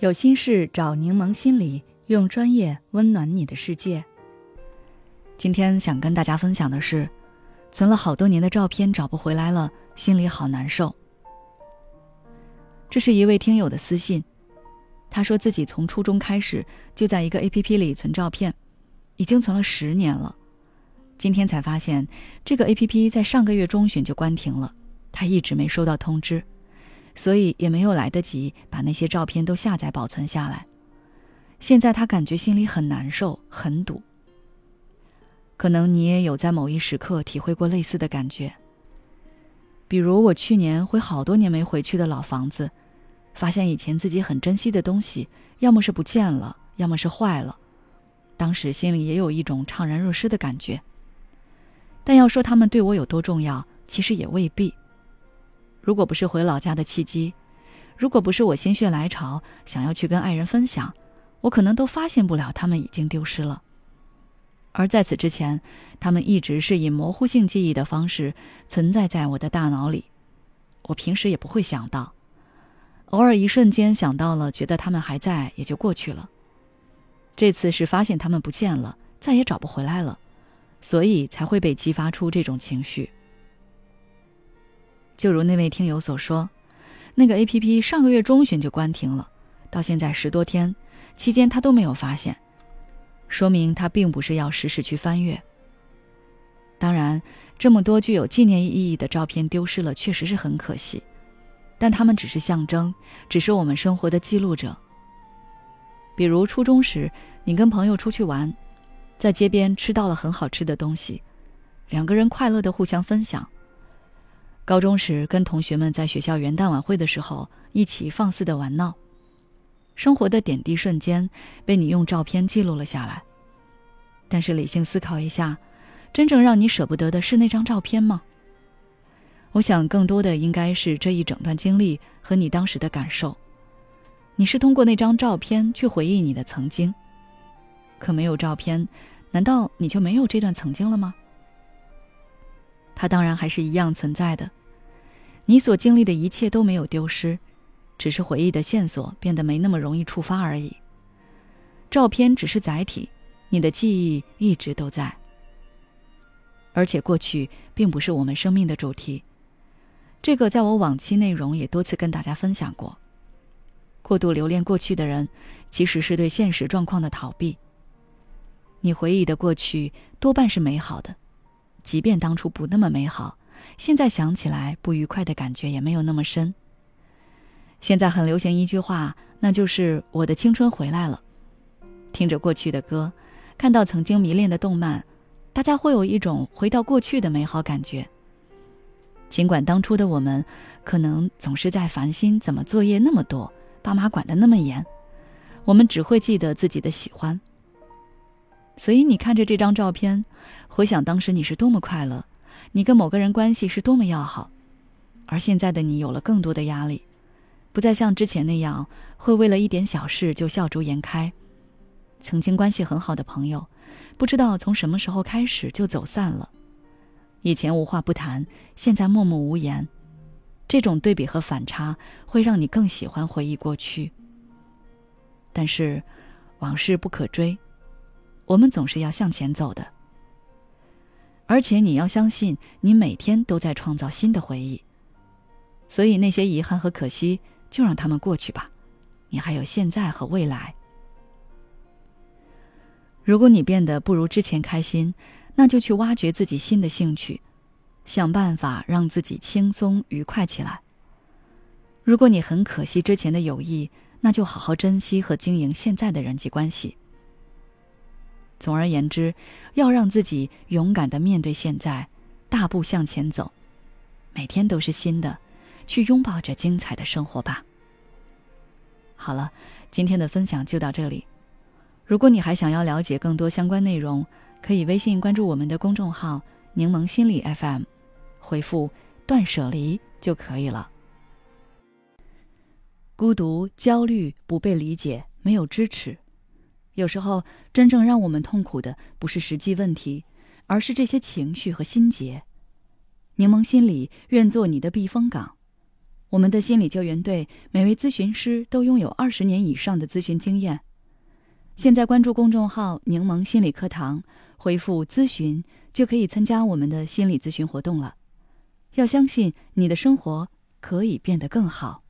有心事找柠檬心理，用专业温暖你的世界。今天想跟大家分享的是，存了好多年的照片找不回来了，心里好难受。这是一位听友的私信，他说自己从初中开始就在一个 A P P 里存照片，已经存了十年了，今天才发现这个 A P P 在上个月中旬就关停了，他一直没收到通知。所以也没有来得及把那些照片都下载保存下来。现在他感觉心里很难受，很堵。可能你也有在某一时刻体会过类似的感觉。比如我去年回好多年没回去的老房子，发现以前自己很珍惜的东西，要么是不见了，要么是坏了。当时心里也有一种怅然若失的感觉。但要说他们对我有多重要，其实也未必。如果不是回老家的契机，如果不是我心血来潮想要去跟爱人分享，我可能都发现不了他们已经丢失了。而在此之前，他们一直是以模糊性记忆的方式存在在我的大脑里，我平时也不会想到，偶尔一瞬间想到了，觉得他们还在，也就过去了。这次是发现他们不见了，再也找不回来了，所以才会被激发出这种情绪。就如那位听友所说，那个 A P P 上个月中旬就关停了，到现在十多天，期间他都没有发现，说明他并不是要时时去翻阅。当然，这么多具有纪念意义的照片丢失了，确实是很可惜，但他们只是象征，只是我们生活的记录者。比如初中时，你跟朋友出去玩，在街边吃到了很好吃的东西，两个人快乐的互相分享。高中时，跟同学们在学校元旦晚会的时候一起放肆的玩闹，生活的点滴瞬间被你用照片记录了下来。但是理性思考一下，真正让你舍不得的是那张照片吗？我想，更多的应该是这一整段经历和你当时的感受。你是通过那张照片去回忆你的曾经，可没有照片，难道你就没有这段曾经了吗？它当然还是一样存在的。你所经历的一切都没有丢失，只是回忆的线索变得没那么容易触发而已。照片只是载体，你的记忆一直都在。而且过去并不是我们生命的主题，这个在我往期内容也多次跟大家分享过。过度留恋过去的人，其实是对现实状况的逃避。你回忆的过去多半是美好的，即便当初不那么美好。现在想起来，不愉快的感觉也没有那么深。现在很流行一句话，那就是“我的青春回来了”。听着过去的歌，看到曾经迷恋的动漫，大家会有一种回到过去的美好感觉。尽管当初的我们，可能总是在烦心怎么作业那么多，爸妈管得那么严，我们只会记得自己的喜欢。所以你看着这张照片，回想当时你是多么快乐。你跟某个人关系是多么要好，而现在的你有了更多的压力，不再像之前那样会为了一点小事就笑逐颜开。曾经关系很好的朋友，不知道从什么时候开始就走散了。以前无话不谈，现在默默无言。这种对比和反差会让你更喜欢回忆过去。但是，往事不可追，我们总是要向前走的。而且你要相信，你每天都在创造新的回忆。所以那些遗憾和可惜，就让他们过去吧。你还有现在和未来。如果你变得不如之前开心，那就去挖掘自己新的兴趣，想办法让自己轻松愉快起来。如果你很可惜之前的友谊，那就好好珍惜和经营现在的人际关系。总而言之，要让自己勇敢的面对现在，大步向前走，每天都是新的，去拥抱着精彩的生活吧。好了，今天的分享就到这里。如果你还想要了解更多相关内容，可以微信关注我们的公众号“柠檬心理 FM”，回复“断舍离”就可以了。孤独、焦虑、不被理解、没有支持。有时候，真正让我们痛苦的不是实际问题，而是这些情绪和心结。柠檬心理愿做你的避风港，我们的心理救援队每位咨询师都拥有二十年以上的咨询经验。现在关注公众号“柠檬心理课堂”，回复“咨询”就可以参加我们的心理咨询活动了。要相信你的生活可以变得更好。